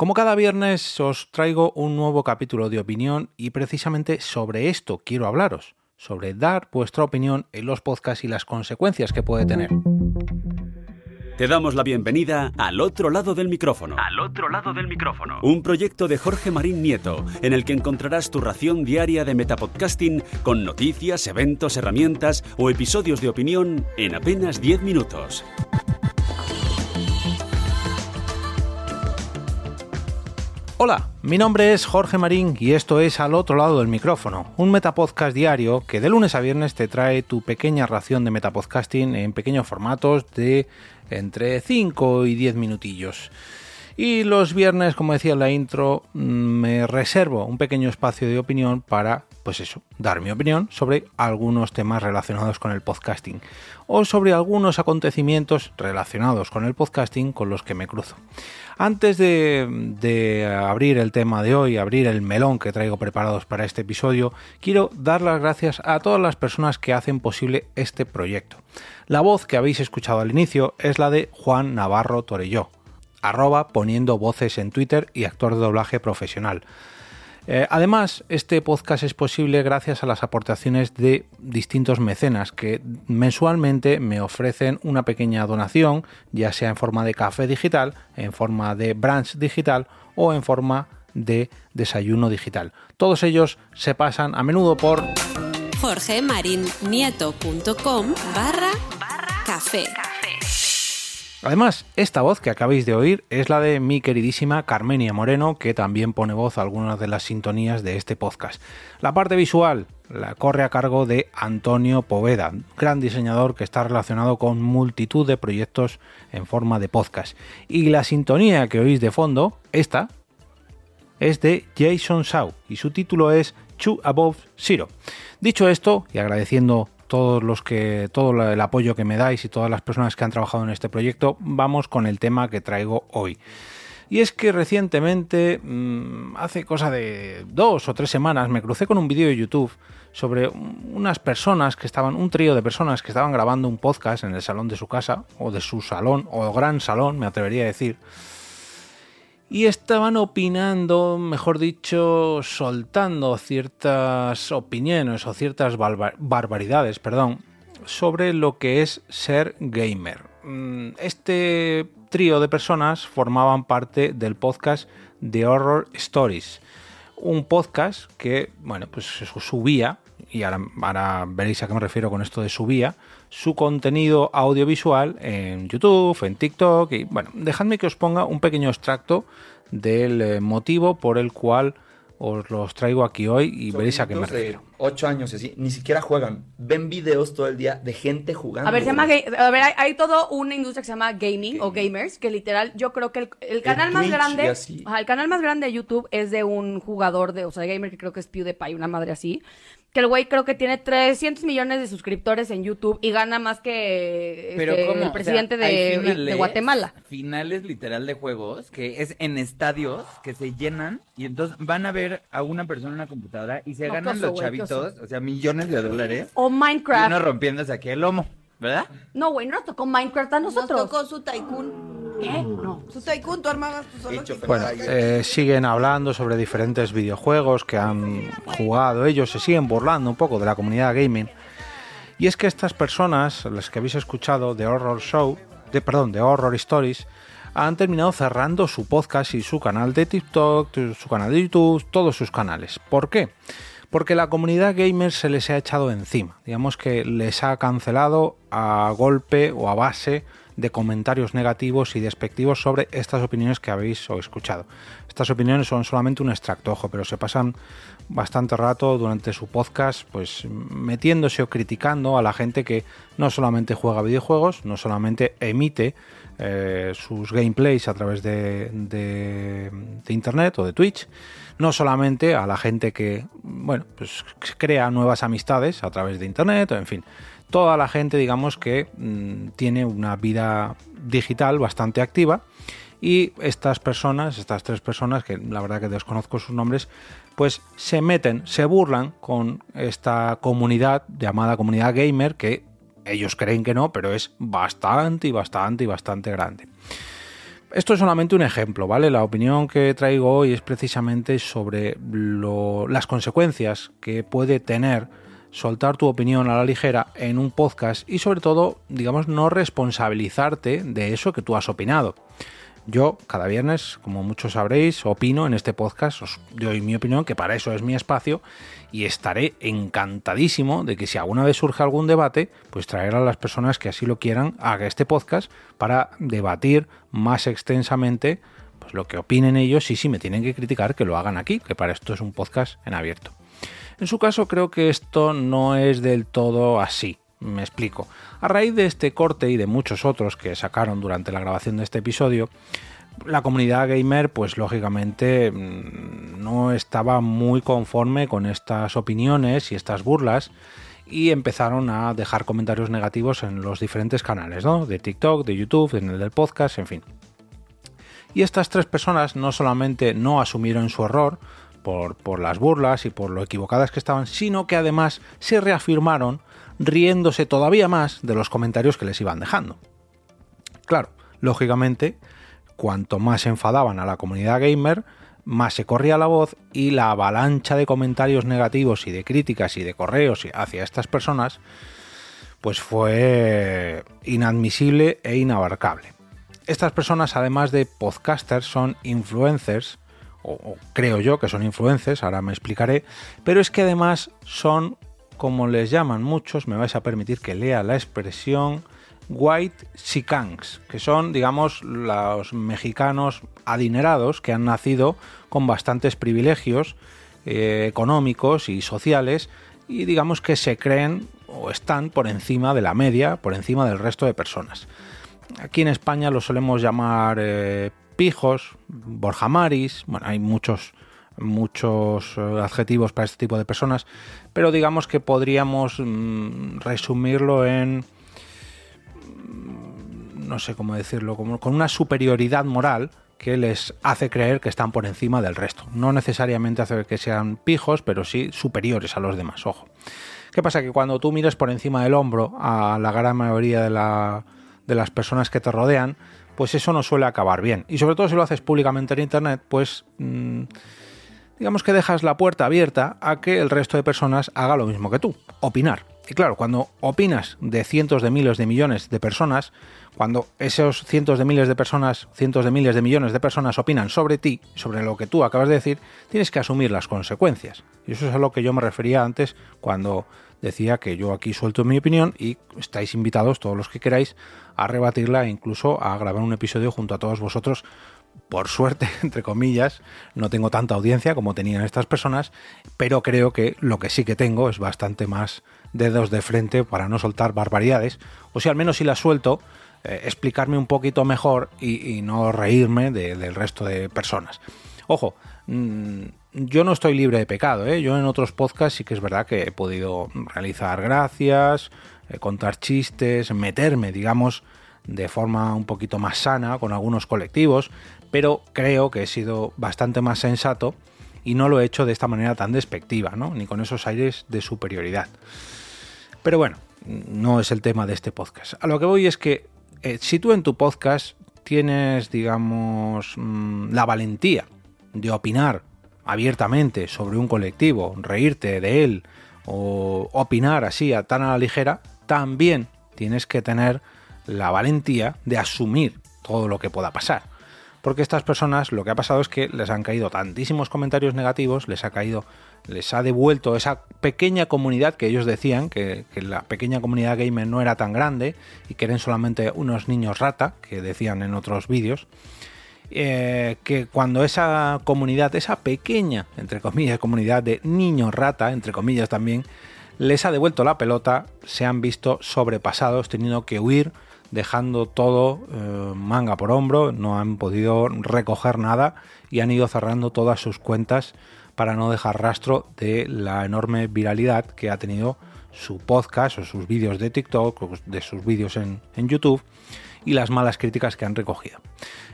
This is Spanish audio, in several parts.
Como cada viernes os traigo un nuevo capítulo de opinión y precisamente sobre esto quiero hablaros, sobre dar vuestra opinión en los podcasts y las consecuencias que puede tener. Te damos la bienvenida al otro lado del micrófono. Al otro lado del micrófono. Un proyecto de Jorge Marín Nieto, en el que encontrarás tu ración diaria de metapodcasting con noticias, eventos, herramientas o episodios de opinión en apenas 10 minutos. Hola, mi nombre es Jorge Marín y esto es Al otro lado del micrófono, un metapodcast diario que de lunes a viernes te trae tu pequeña ración de metapodcasting en pequeños formatos de entre 5 y 10 minutillos. Y los viernes, como decía en la intro, mm, me reservo un pequeño espacio de opinión para, pues eso, dar mi opinión sobre algunos temas relacionados con el podcasting o sobre algunos acontecimientos relacionados con el podcasting con los que me cruzo. Antes de, abrir el tema de hoy, abrir el melón que traigo preparados para este episodio, quiero dar las gracias a todas las personas que hacen posible este proyecto. La voz que habéis escuchado al inicio es la de Juan Navarro Torelló, arroba poniendo voces en Twitter y actor de doblaje profesional. Eh, además, este podcast es posible gracias a las aportaciones de distintos mecenas que mensualmente me ofrecen una pequeña donación, ya sea en forma de café digital, en forma de branch digital o en forma de desayuno digital. Todos ellos se pasan a menudo por jorgemarinieto.com barra café. Además, esta voz que acabáis de oír es la de mi queridísima Carmenia Moreno, que también pone voz a algunas de las sintonías de este podcast. La parte visual la corre a cargo de Antonio Poveda, gran diseñador que está relacionado con multitud de proyectos en forma de podcast. Y la sintonía que oís de fondo, esta, es de Jason Shaw y su título es Two Above Zero. Dicho esto, y agradeciendo todos los que todo el apoyo que me dais y todas las personas que han trabajado en este proyecto, vamos con el tema que traigo hoy. Y es que recientemente, mm, hace cosa de dos o tres semanas, me crucé con un vídeo de YouTube sobre unas personas que estaban, un trío de personas que estaban grabando un podcast en el salón de su casa, o de su salón, o gran salón, me atrevería a decir, y estaban opinando, mejor dicho, soltando ciertas opiniones o ciertas barbaridades, perdón, sobre lo que es ser gamer. Mm, este trío de personas formaban parte del podcast The Horror Stories, un podcast que, bueno, pues subía, y ahora, ahora veréis a qué me refiero con esto de subía, su contenido audiovisual en YouTube, en TikTok y bueno, dejadme que os ponga un pequeño extracto del eh, motivo por el cual os los traigo aquí hoy y veréis a qué me refiero. Ocho años así, ni siquiera juegan, ven videos todo el día de gente jugando. A ver, se llama a ver, hay, todo una industria que se llama gaming, o gamers, que literal, yo creo que el, canal más grande, el canal más grande de YouTube es de un jugador de, o sea, de gamer que creo que es PewDiePie, una madre así que el güey creo que tiene 300 millones de suscriptores en YouTube y gana más que este, el presidente de, Guatemala. Finales literal de juegos que es en estadios que se llenan y entonces van a ver a una persona en una computadora y se ganan los chavitos, o sea, millones de dólares. O Minecraft. Y uno rompiéndose aquí el lomo, ¿verdad? No, güey, no nos tocó Minecraft a nosotros. Nos tocó su Tycoon. ¿Qué? No. Su Tycoon, tú armabas tu solo. Bueno, eh, siguen hablando sobre diferentes videojuegos que han jugado ellos, se siguen burlando un poco de la comunidad gaming. Y es que estas personas, las que habéis escuchado de Horror Show, de perdón, de Horror Stories, han terminado cerrando su podcast y su canal de TikTok, su canal de YouTube, todos sus canales. ¿Por qué? Porque la comunidad gamer se les ha echado encima. Digamos que les ha cancelado a golpe o a base de comentarios negativos y despectivos sobre estas opiniones que habéis escuchado. Estas opiniones son solamente un extracto, ojo, pero se pasan bastante rato durante su podcast, pues metiéndose o criticando a la gente que no solamente juega videojuegos, no solamente emite eh, sus gameplays a través de, internet o de Twitch, no solamente a la gente que, bueno, pues crea nuevas amistades a través de internet, en fin, toda la gente, digamos, que mm, tiene una vida digital bastante activa. Y estas personas, estas tres personas, que la verdad que desconozco sus nombres, pues se meten, se burlan con esta comunidad llamada comunidad gamer, que ellos creen que no, pero es bastante y bastante y bastante grande. Esto es solamente un ejemplo, ¿vale? La opinión que traigo hoy es precisamente sobre las consecuencias que puede tener soltar tu opinión a la ligera en un podcast y sobre todo, digamos, no responsabilizarte de eso que tú has opinado. Yo cada viernes, como muchos sabréis, opino en este podcast, os doy mi opinión, que para eso es mi espacio, y estaré encantadísimo de que si alguna vez surge algún debate, pues traer a las personas que así lo quieran a este podcast para debatir más extensamente pues lo que opinen ellos y si me tienen que criticar que lo hagan aquí, que para esto es un podcast en abierto. En su caso creo que esto no es del todo así. Me explico. A raíz de este corte y de muchos otros que sacaron durante la grabación de este episodio, la comunidad gamer, pues lógicamente mm, no estaba muy conforme con estas opiniones y estas burlas y empezaron a dejar comentarios negativos en los diferentes canales, ¿no? De TikTok, de YouTube, en el del podcast, en fin. Y estas tres personas no solamente no asumieron su error por, las burlas y por lo equivocadas que estaban, sino que además se reafirmaron riéndose todavía más de los comentarios que les iban dejando. Claro, lógicamente, cuanto más enfadaban a la comunidad gamer, más se corría la voz y la avalancha de comentarios negativos y de críticas y de correos hacia estas personas, pues fue inadmisible e inabarcable. Estas personas, además de podcasters, son influencers, o, creo yo que son influencers, ahora me explicaré, pero es que además son, como les llaman muchos, me vais a permitir que lea la expresión, white sikangs, que son, digamos, los mexicanos adinerados que han nacido con bastantes privilegios eh, económicos y sociales y digamos que se creen o están por encima de la media, por encima del resto de personas. Aquí en España lo solemos llamar eh, pijos, borjamaris, bueno, hay muchos muchos eh, adjetivos para este tipo de personas, pero digamos que podríamos mm, resumirlo en mm, no sé cómo decirlo, como con una superioridad moral que les hace creer que están por encima del resto. No necesariamente hace que sean pijos, pero sí superiores a los demás, ojo. ¿Qué pasa? Que cuando tú mires por encima del hombro a la gran mayoría de, la, de las personas que te rodean, pues eso no suele acabar bien. Y sobre todo si lo haces públicamente en Internet, pues mmm, digamos que dejas la puerta abierta a que el resto de personas haga lo mismo que tú, opinar. Y claro, cuando opinas de cientos de miles de millones de personas, cuando esos cientos de miles de personas, cientos de miles de millones de personas opinan sobre ti, sobre lo que tú acabas de decir, tienes que asumir las consecuencias. Y eso es a lo que yo me refería antes cuando decía que yo aquí suelto mi opinión y estáis invitados todos los que queráis a rebatirla e incluso a grabar un episodio junto a todos vosotros por suerte, entre comillas, no tengo tanta audiencia como tenían estas personas, pero creo que lo que sí que tengo es bastante más dedos de frente para no soltar barbaridades, o si al menos si las suelto, eh, explicarme un poquito mejor y, no reírme de, del resto de personas. Ojo, mmm, yo no estoy libre de pecado, ¿eh? yo en otros podcasts sí que es verdad que he podido realizar gracias, eh, contar chistes, meterme, digamos, de forma un poquito más sana con algunos colectivos, pero creo que he sido bastante más sensato y no lo he hecho de esta manera tan despectiva, ¿no? ni con esos aires de superioridad. Pero bueno, no es el tema de este podcast. A lo que voy es que eh, si tú en tu podcast tienes, digamos, mmm, la valentía de opinar abiertamente sobre un colectivo, reírte de él o opinar así a tan a la ligera, también tienes que tener la valentía de asumir todo lo que pueda pasar. Porque estas personas lo que ha pasado es que les han caído tantísimos comentarios negativos, les ha caído, les ha devuelto esa pequeña comunidad que ellos decían, que, la pequeña comunidad gamer no era tan grande y que eran solamente unos niños rata, que decían en otros vídeos, eh, que cuando esa comunidad, esa pequeña, entre comillas, comunidad de niños rata, entre comillas también, les ha devuelto la pelota, se han visto sobrepasados, teniendo que huir, dejando todo eh, manga por hombro, no han podido recoger nada y han ido cerrando todas sus cuentas para no dejar rastro de la enorme viralidad que ha tenido su podcast o sus vídeos de TikTok o de sus vídeos en, en YouTube y las malas críticas que han recogido.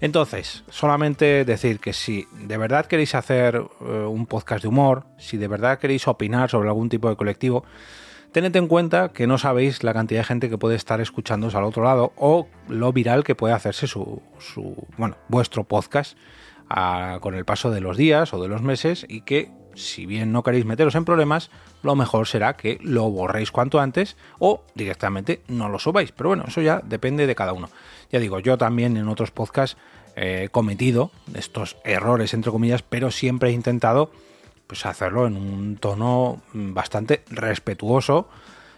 Entonces, solamente decir que si de verdad queréis hacer uh, un podcast de humor, si de verdad queréis opinar sobre algún tipo de colectivo, Tened en cuenta que no sabéis la cantidad de gente que puede estar escuchándoos al otro lado o lo viral que puede hacerse su, bueno, vuestro podcast con el paso de los días o de los meses y que si bien no queréis meteros en problemas, lo mejor será que lo borréis cuanto antes o directamente no lo subáis. Pero bueno, eso ya depende de cada uno. Ya digo, yo también en otros podcasts he cometido estos errores, entre comillas, pero siempre he intentado pues, hacerlo en un tono bastante respetuoso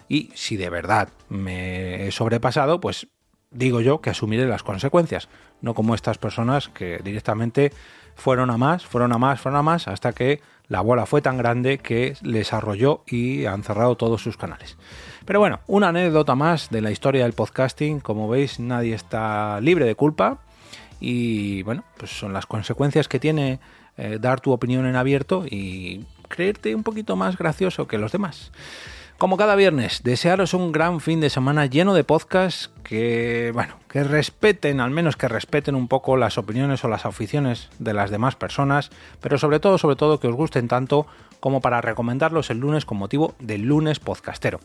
y si de verdad me he sobrepasado, pues digo yo que asumiré las consecuencias, no como estas personas que directamente fueron a más, fueron a más, fueron a más, hasta que la bola fue tan grande que les arrolló y han cerrado todos sus canales. Pero bueno, una anécdota más de la historia del podcasting. Como veis, nadie está libre de culpa. Y bueno, pues son las consecuencias que tiene eh, dar tu opinión en abierto y creerte un poquito más gracioso que los demás. Como cada viernes, desearos un gran fin de semana lleno de podcasts que, bueno, que respeten, al menos que respeten un poco las opiniones o las aficiones de las demás personas, pero sobre todo, sobre todo que os gusten tanto como para recomendarlos el lunes con motivo del lunes podcastero.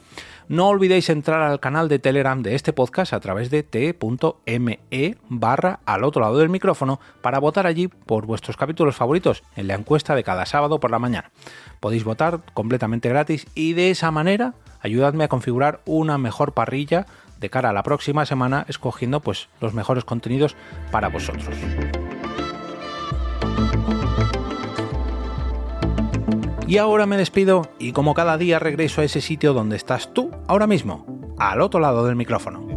No olvidéis entrar al canal de Telegram de este podcast a través de t.me barra al otro lado del micrófono para votar allí por vuestros capítulos favoritos en la encuesta de cada sábado por la mañana. Podéis votar completamente gratis y de esa manera ayudadme a configurar una mejor parrilla de cara a la próxima semana escogiendo pues los mejores contenidos para vosotros. Y ahora me despido y como cada día regreso a ese sitio donde estás tú ahora mismo, al otro lado del micrófono.